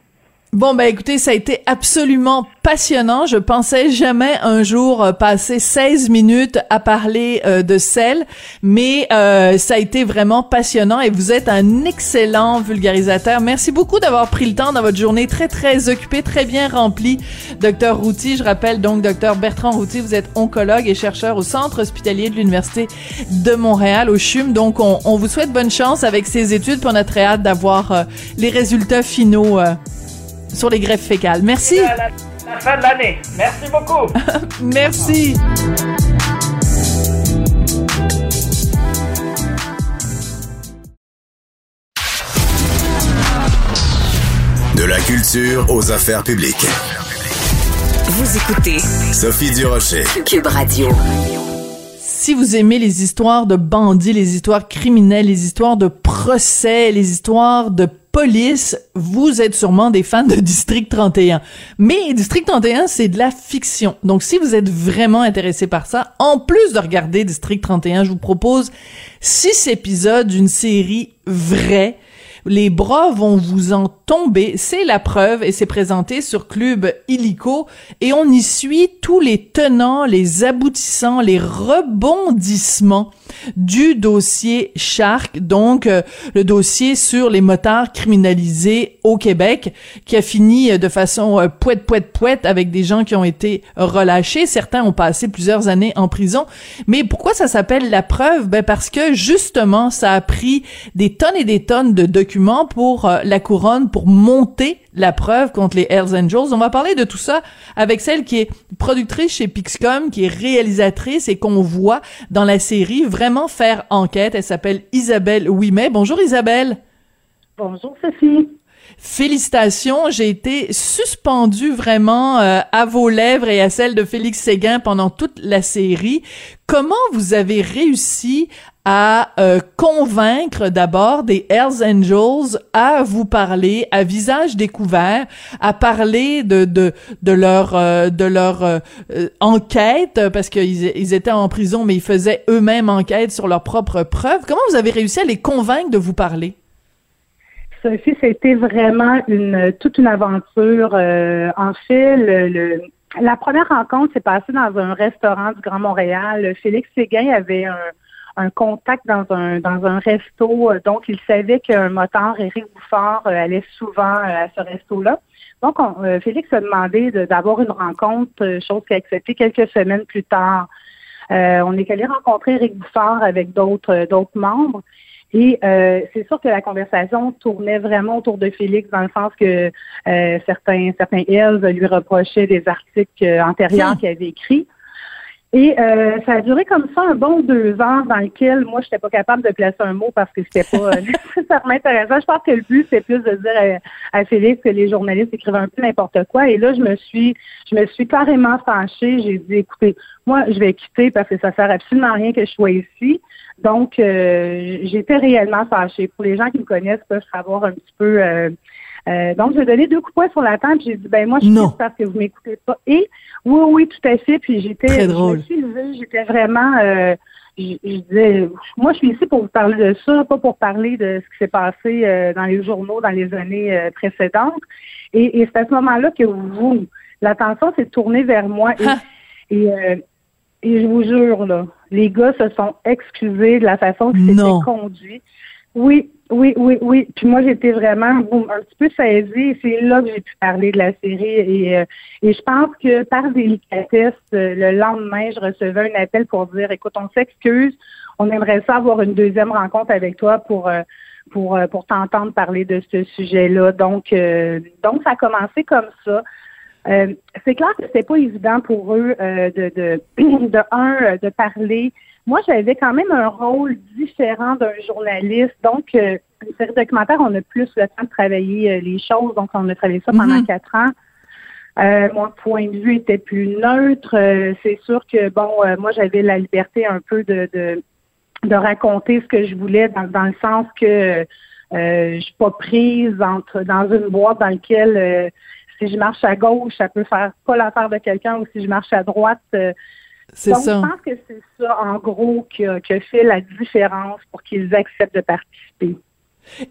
Bon, ben écoutez, ça a été absolument passionnant. Je pensais jamais un jour euh, passer 16 minutes à parler euh, de sel, mais euh, ça a été vraiment passionnant et vous êtes un excellent vulgarisateur. Merci beaucoup d'avoir pris le temps dans votre journée très, très occupée, très bien remplie, docteur Routy. Je rappelle donc, docteur Bertrand Routy, vous êtes oncologue et chercheur au Centre hospitalier de l'Université de Montréal, au CHUM. Donc, on, vous souhaite bonne chance avec ces études, puis on a très hâte d'avoir euh, les résultats finaux euh, sur les greffes fécales. Merci. À la, la fin de l'année. Merci beaucoup. Merci. De la culture aux affaires publiques. Vous écoutez Sophie Durocher. Cube Radio. Si vous aimez les histoires de bandits, les histoires criminelles, les histoires de procès, les histoires de police, vous êtes sûrement des fans de District 31. Mais District 31, c'est de la fiction. Donc si vous êtes vraiment intéressé par ça, en plus de regarder District 31, je vous propose six épisodes d'une série vraie les bras vont vous en tomber. C'est la preuve et c'est présenté sur Club Illico et on y suit tous les tenants, les aboutissants, les rebondissements du dossier Shark, donc euh, le dossier sur les motards criminalisés au Québec qui a fini euh, de façon euh, poète poète poète avec des gens qui ont été relâchés. Certains ont passé plusieurs années en prison. Mais pourquoi ça s'appelle la preuve? Ben parce que justement, ça a pris des tonnes et des tonnes de documents pour euh, la couronne pour monter la preuve contre les Hells Angels. On va parler de tout ça avec celle qui est productrice chez Pixcom, qui est réalisatrice et qu'on voit dans la série vraiment faire enquête. Elle s'appelle Isabelle Ouimet. Bonjour Isabelle. Bonjour Sophie. Félicitations, j'ai été suspendue vraiment euh, à vos lèvres et à celles de Félix Séguin pendant toute la série. Comment vous avez réussi à euh, convaincre d'abord des Hells Angels à vous parler à visage découvert, à parler de de de leur euh, de leur euh, enquête parce qu'ils ils étaient en prison mais ils faisaient eux-mêmes enquête sur leurs propres preuves. Comment vous avez réussi à les convaincre de vous parler? Sophie, c'était vraiment une toute une aventure. En fait, le, le- la première rencontre s'est passée dans un restaurant du Grand Montréal. Félix Séguin avait un, un contact dans un dans un resto, donc il savait qu'un motard, Éric Bouffard, euh, allait souvent euh, à ce resto-là. Donc, on- euh, Félix a demandé de- d'avoir une rencontre, euh, chose qu'il a acceptée quelques semaines plus tard. Euh, on est allé rencontrer Éric Bouffard avec d'autres d'autres membres. Et euh, c'est sûr que la conversation tournait vraiment autour de Félix dans le sens que euh, certains certains Hells lui reprochaient des articles antérieurs qu'il avait écrits. Et euh, ça a duré comme ça un bon deux heures dans lequel moi, je n'étais pas capable de placer un mot parce que c'était pas nécessairement intéressant. Je pense que le but, c'est plus de dire à, à Félix que les journalistes écrivaient un peu n'importe quoi. Et là, je me suis je me suis carrément fâchée. J'ai dit, écoutez, moi, je vais quitter parce que ça sert absolument à rien que je sois ici. Donc, euh, j'étais réellement fâchée. Pour les gens qui me connaissent, peuvent savoir un petit peu. euh, euh, donc, j'ai donné deux coups de poing sur la table. J'ai dit, ben moi, je quitte parce que vous m'écoutez pas. Et oui, oui, tout à fait. Puis j'étais, suis. J'étais vraiment. euh, je, je disais, moi, je suis ici pour vous parler de ça, pas pour parler de ce qui s'est passé euh, dans les journaux dans les années euh, précédentes. Et, et c'est à ce moment-là que vous, l'attention s'est tournée vers moi. Et, et, euh, et je vous jure, là, les gars se sont excusés de la façon que Non. c'était conduit. Oui, oui, oui, oui. Puis moi, j'étais vraiment un petit peu saisie. C'est là que j'ai pu parler de la série. Et, euh, et je pense que par délicatesse, euh, le lendemain, je recevais un appel pour dire, écoute, on s'excuse, on aimerait ça avoir une deuxième rencontre avec toi pour euh, pour pour t'entendre parler de ce sujet-là. Donc donc ça a commencé comme ça. c'est clair que c'était pas évident pour eux de, de de un de parler moi, j'avais quand même un rôle différent d'un journaliste. Donc, euh, une série documentaire, on a plus le temps de travailler euh, les choses. Donc, on a travaillé ça pendant Mhm. quatre ans. Euh, mon point de vue était plus neutre. C'est sûr que, bon, moi, j'avais la liberté un peu de, de, de raconter ce que je voulais dans, dans le sens que je suis pas prise entre dans une boîte dans laquelle si je marche à gauche, ça peut faire pas l'affaire de quelqu'un ou si je marche à droite, C'est donc, ça. je pense que c'est ça, en gros, qui a, qui a fait la différence pour qu'ils acceptent de participer.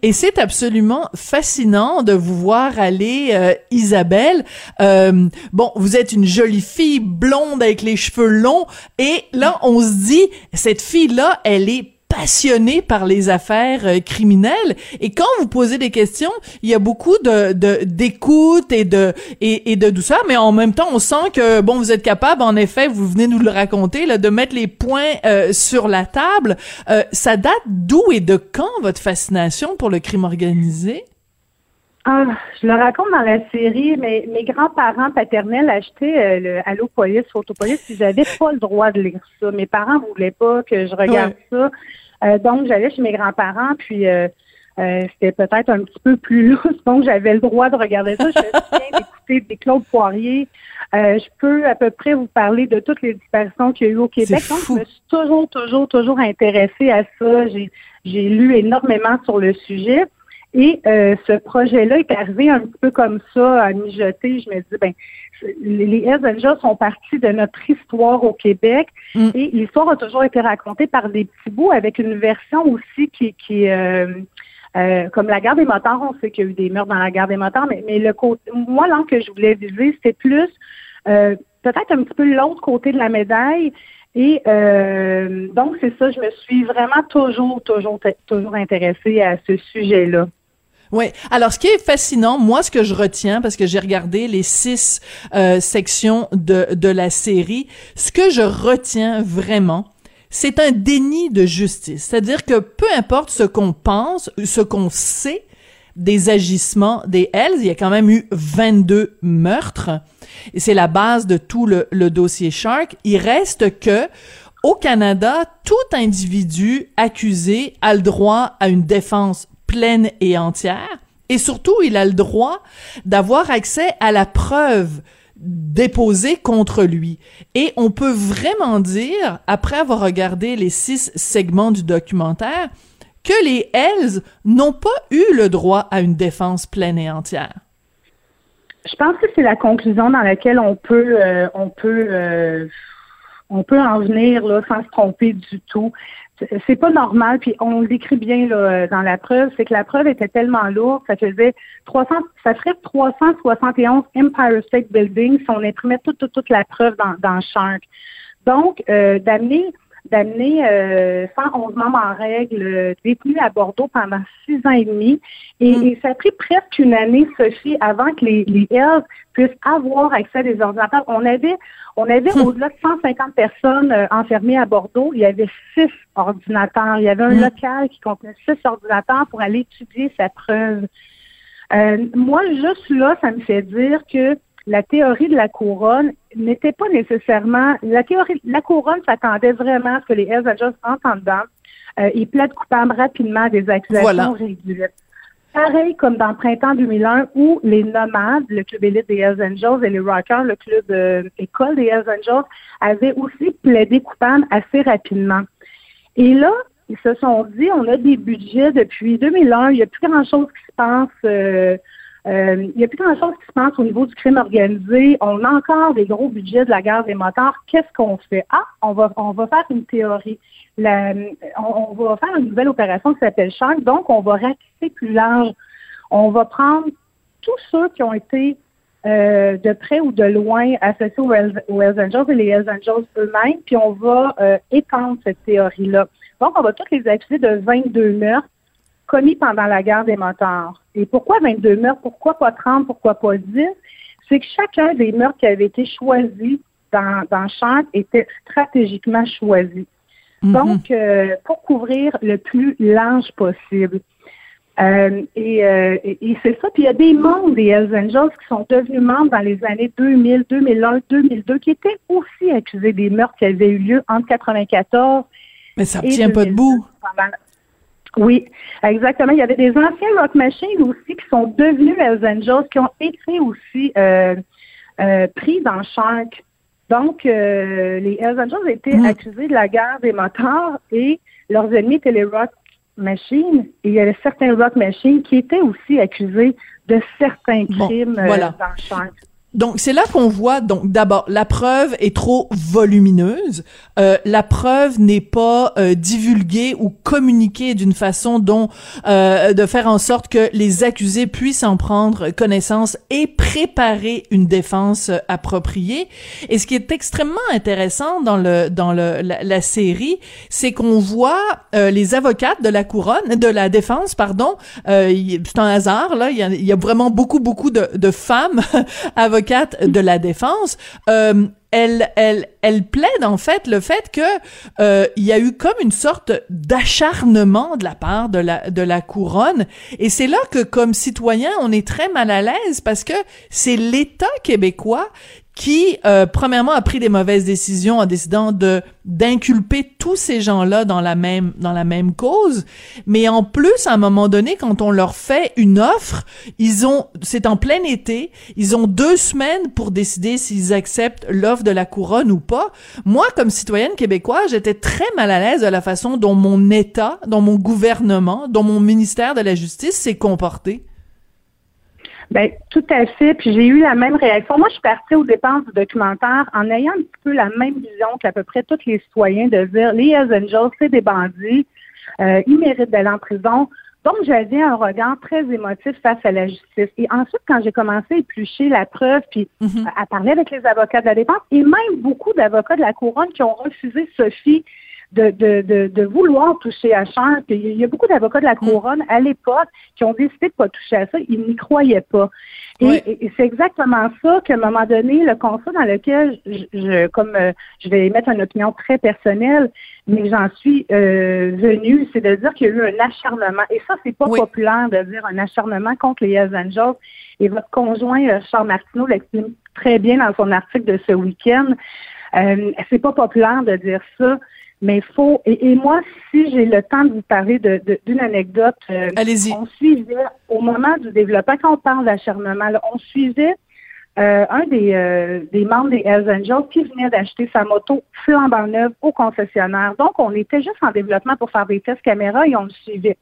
Et c'est absolument fascinant de vous voir aller, euh, Isabelle. Euh, bon, vous êtes une jolie fille blonde avec les cheveux longs, et là, on se dit, cette fille-là, elle est passionnée par les affaires euh, criminelles. Et quand vous posez des questions il y a beaucoup de de- d'écoute et de et, et de douceur mais en même temps on sent que bon vous êtes capable en effet vous venez nous le raconter là de mettre les points euh, sur la table. Euh, ça date d'où et de quand votre fascination pour le crime organisé? Ah, je le raconte dans la série, mais mes grands-parents paternels achetaient euh, le Allo Police, Photopolice, puis j'avais pas le droit de lire ça. Mes parents voulaient pas que je regarde ça. Euh, donc, j'allais chez mes grands-parents, puis euh, euh, c'était peut-être un petit peu plus lousse, donc j'avais le droit de regarder ça. Je me souviens d'écouter des Claude Poirier. Euh, je peux à peu près vous parler de toutes les disparitions qu'il y a eu au Québec. Donc, je me suis toujours, toujours, toujours intéressée à ça. J'ai lu énormément sur le sujet. Et euh, ce projet-là est arrivé un petit peu comme ça, à mijoter. Je me dis, ben, les Hells Angels sont partis de notre histoire au Québec Mm. et l'histoire a toujours été racontée par des petits bouts avec une version aussi qui, qui euh, euh, comme la gare des motards, on sait qu'il y a eu des meurtres dans la gare des motards, mais, mais le côté, moi, l'angle que je voulais viser, c'était plus euh, peut-être un petit peu l'autre côté de la médaille. Et donc, c'est ça, je me suis vraiment toujours, toujours, toujours intéressée à ce sujet-là. Oui. Alors, ce qui est fascinant, moi, ce que je retiens, parce que j'ai regardé les six euh, sections de, de la série, ce que je retiens vraiment, c'est un déni de justice. C'est-à-dire que peu importe ce qu'on pense, ce qu'on sait des agissements des Hells, il y a quand même eu 22 meurtres, et c'est la base de tout le, le dossier Shark. Il reste que au Canada, tout individu accusé a le droit à une défense pleine et entière, et surtout, il a le droit d'avoir accès à la preuve déposée contre lui. Et on peut vraiment dire, après avoir regardé les six segments du documentaire, que les Hells n'ont pas eu le droit à une défense pleine et entière. Je pense que c'est la conclusion dans laquelle on peut euh, on peut euh, on peut en venir sans se tromper du tout. C'est- pas normal, puis on le décrit bien là, dans la preuve, c'est que la preuve était tellement lourde, ça faisait 300, ça ferait 371 Empire State Building si on imprimait toute, toute, toute la preuve dans, dans Shark. Donc, euh, d'amener d'amener euh, 111 membres en règle euh, détenus à Bordeaux pendant six ans et demi. Et, et ça a pris presque une année, Sophie, avant que les, les Hells puissent avoir accès à des ordinateurs. On avait, on avait au-delà de 150 personnes euh, enfermées à Bordeaux. Il y avait six ordinateurs. Il y avait un Mm. local qui contenait six ordinateurs pour aller étudier sa preuve. Euh, moi, juste là, ça me fait dire que la théorie de la couronne n'était pas nécessairement. La théorie, la couronne s'attendait vraiment à ce que les Hells Angels entrent en dedans. Euh, ils plaident coupables rapidement à des accusations Voilà. régulières. Pareil comme dans le printemps 2001 où les nomades, le club élite des Hells Angels et les Rockers, le club euh, école des Hells Angels, avaient aussi plaidé coupable assez rapidement. Et là, ils se sont dit, on a des budgets depuis 2001, il n'y a plus grand-chose qui se passe. euh, euh, il n'y a plus grand-chose qui se passe au niveau du crime organisé. On a encore des gros budgets de la guerre des motards. Qu'est-ce qu'on fait? Ah, on va, on va faire une théorie. On, va faire une nouvelle opération qui s'appelle Shark. Donc, on va ratisser plus large. On va prendre tous ceux qui ont été euh, de près ou de loin associés aux aux Hells Angels et les Hells Angels eux-mêmes, puis on va euh, étendre cette théorie-là. Donc, on va tous les accuser de 22 meurtres commis pendant la guerre des motards. Et pourquoi 22 meurtres? Pourquoi pas 30? Pourquoi pas 10? C'est que chacun des meurtres qui avaient été choisis dans, dans chaque était stratégiquement choisi. Mhm. Donc, euh, pour couvrir le plus large possible. Euh, et euh, et, et c'est ça. Puis il y a des membres des Hells Angels qui sont devenus membres dans les années 2000, 2001, 2002, qui étaient aussi accusés des meurtres qui avaient eu lieu entre 94 Mais ça et tient pas 2002 debout. pendant- Oui, exactement. Il y avait des anciens Rock Machines aussi qui sont devenus Hells Angels, qui ont été aussi euh, euh, pris dans Shark. Donc, euh, les Hells Angels étaient Mm. accusés de la guerre des motards et leurs ennemis étaient les Rock Machines. Et il y avait certains Rock Machines qui étaient aussi accusés de certains Bon, crimes euh, voilà. dans Shark. Donc c'est là qu'on voit donc d'abord la preuve est trop volumineuse, euh, la preuve n'est pas euh, divulguée ou communiquée d'une façon dont euh, de faire en sorte que les accusés puissent en prendre connaissance et préparer une défense euh, appropriée. Et ce qui est extrêmement intéressant dans le dans le la, série, c'est qu'on voit euh, les avocates de la couronne, de la défense, pardon. Euh, c'est un hasard là, il y a, y a vraiment beaucoup beaucoup de, de femmes avocates de la défense. Euh, elle, elle, elle plaide en fait le fait que euh, il y a eu comme une sorte d'acharnement de la part de la de la couronne et c'est là que comme citoyen on est très mal à l'aise parce que c'est l'État québécois qui, euh, premièrement, a pris des mauvaises décisions en décidant de d'inculper tous ces gens-là dans la même dans la même cause, mais en plus, à un moment donné, quand on leur fait une offre, ils ont, c'est en plein été, ils ont deux semaines pour décider s'ils acceptent l'offre de la couronne ou pas. Moi, comme citoyenne québécoise, j'étais très mal à l'aise de la façon dont mon État, dont mon gouvernement, dont mon ministère de la Justice s'est comporté. Ben, tout à fait. Puis j'ai eu la même réaction. Moi, je suis partie au départ du documentaire en ayant un petit peu la même vision qu'à peu près tous les citoyens de dire les Hells Angels, c'est des bandits, euh, ils méritent d'aller en prison. Donc, j'avais un regard très émotif face à la justice. Et ensuite, quand j'ai commencé à éplucher la preuve, puis Mhm. à parler avec les avocats de la défense et même beaucoup d'avocats de la couronne qui ont refusé Sophie de, de, de, de vouloir toucher à Charles. Puis il y a beaucoup d'avocats de la couronne à l'époque qui ont décidé de pas toucher à ça. Ils n'y croyaient pas. Et, c'est exactement ça qu'à un moment donné, le constat dans lequel je, je- comme euh, je vais émettre une opinion très personnelle, mais j'en suis euh, venue, c'est de dire qu'il y a eu un acharnement. Et ça, c'est pas Oui. populaire de dire un acharnement contre les Hells Angels. Et votre conjoint, euh, Charles Martineau, l'exprime très bien dans son article de ce week-end. Euh, c'est pas populaire de dire ça, mais faut. Et, et moi, si j'ai le temps de vous parler de- de- d'une anecdote, euh, Allez-y. on suivait au moment du développement, quand on parle d'acharnement, là, on suivait euh, un des, euh, des membres des Hells Angels qui venait d'acheter sa moto flambant neuve au concessionnaire. Donc, on était juste en développement pour faire des tests caméra et on le suivait.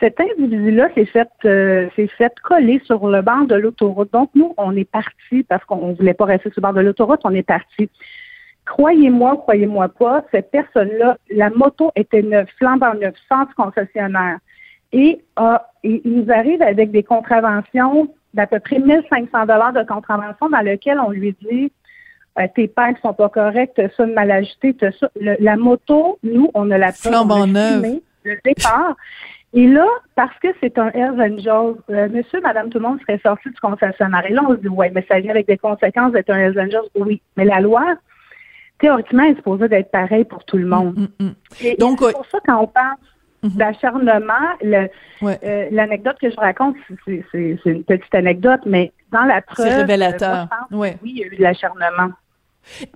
Cet individu-là s'est fait, euh, fait coller sur le bord de l'autoroute. Donc, nous, on est parti parce qu'on ne voulait pas rester sur le bord de l'autoroute, on est parti. Croyez-moi, croyez-moi pas, cette personne-là, la moto était neuve, flambant neuve, sans concessionnaire. Et, ah, et il nous arrive avec des contraventions d'à peu près 1500 dollars de contravention dans lequel on lui dit euh, tes pipes sont pas correctes, t'as ça de mal t'as ça. Le- la moto, nous, on a la filmé le départ. Et là, parce que c'est un Hells Angels, euh, monsieur, madame, tout le monde serait sorti du concessionnaire. Et là, on se dit, ouais, mais ça vient avec des conséquences d'être un Hells Angels. Oui, mais la loi, théoriquement, est supposée d'être pareille pour tout le monde. Mm, mm. Et, Donc, c'est pour ça, quand on parle Mhm. d'acharnement, Ouais. euh, l'anecdote que je raconte, c'est- une petite anecdote, mais dans la preuve, C'est euh, révélateur. moi, je pense que Ouais. oui, il y a eu de l'acharnement.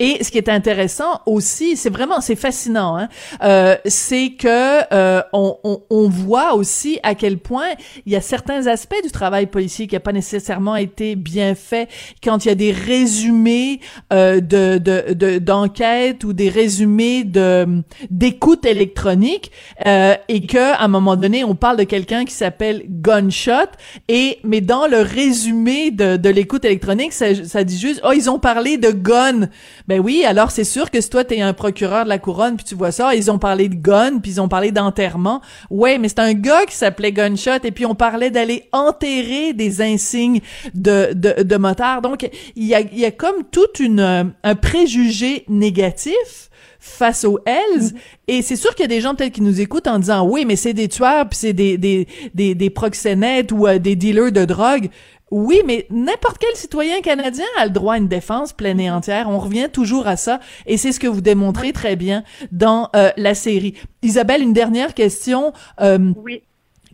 Et ce qui est intéressant aussi, c'est vraiment, c'est fascinant, hein, euh, c'est que euh, on, on, on voit aussi à quel point il y a certains aspects du travail policier qui n'a pas nécessairement été bien fait. Quand il y a des résumés euh, de de de- d'enquête ou des résumés de d'écoute électronique euh, et que à un moment donné on parle de quelqu'un qui s'appelle Gunshot et mais dans le résumé de de l'écoute électronique ça, ça dit juste oh ils ont parlé de gun ben oui, alors c'est sûr que si toi t'es un procureur de la couronne puis tu vois ça, ils ont parlé de gun puis ils ont parlé d'enterrement. Ouais, mais c'est un gars qui s'appelait Gunshot et puis on parlait d'aller enterrer des insignes de de, de motard. Donc il y a il y a comme toute une euh, un préjugé négatif face aux Hells. Et c'est sûr qu'il y a des gens peut-être qui nous écoutent en disant oui, mais c'est des tueurs puis c'est des des des, des proxénètes ou euh, des dealers de drogue. Oui, mais n'importe quel citoyen canadien a le droit à une défense pleine et entière. On revient toujours à ça, et c'est ce que vous démontrez très bien dans euh, la série. Isabelle, une dernière question. Euh, oui.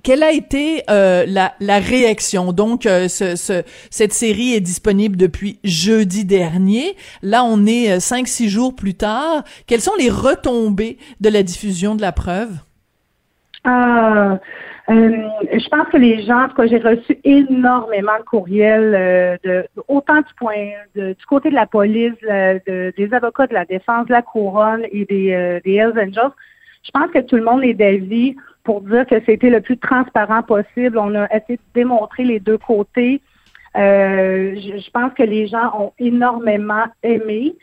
Quelle a été euh, la, la, réaction? Donc, ce, ce, cette série est disponible depuis jeudi dernier. Là, on est cinq, six jours plus tard. Quelles sont les retombées de la diffusion de la preuve? Euh, euh, je pense que les gens, en tout cas, j'ai reçu énormément de courriels, euh, autant du côté de la police, des avocats de la défense, de la couronne et des, euh, Hells Angels. Je pense que tout le monde est d'avis pour dire que c'était le plus transparent possible. On a essayé de démontrer les deux côtés. Je, je, pense que les gens ont énormément aimé.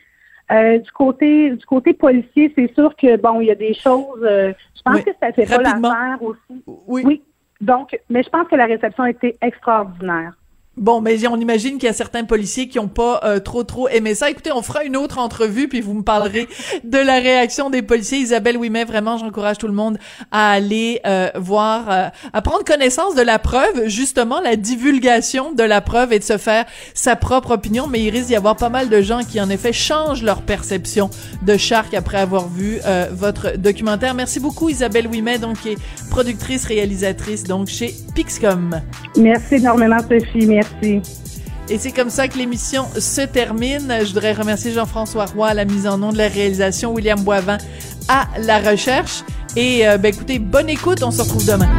Euh, du côté du côté policier, c'est sûr que bon, il y a des choses. Euh, je pense que ça fait pas l'affaire aussi. Oui. oui. Donc, mais je pense que la réception a été extraordinaire. Bon, mais on imagine qu'il y a certains policiers qui ont pas euh, trop trop aimé ça. Écoutez, on fera une autre entrevue puis vous me parlerez de la réaction des policiers. Isabelle Ouimet, vraiment, j'encourage tout le monde à aller euh, voir, euh, à prendre connaissance de la preuve, justement la divulgation de la preuve et de se faire sa propre opinion. Mais il risque d'y avoir pas mal de gens qui en effet changent leur perception de Shark après avoir vu votre documentaire. Merci beaucoup Isabelle Ouimet, donc qui est productrice réalisatrice donc chez Pixcom. Merci énormément Sophie. Merci. Et c'est comme ça que l'émission se termine. Je voudrais remercier Jean-François Roy à la mise en onde, de la réalisation, William Boivin à la recherche. Et euh, ben écoutez, bonne écoute, on se retrouve demain.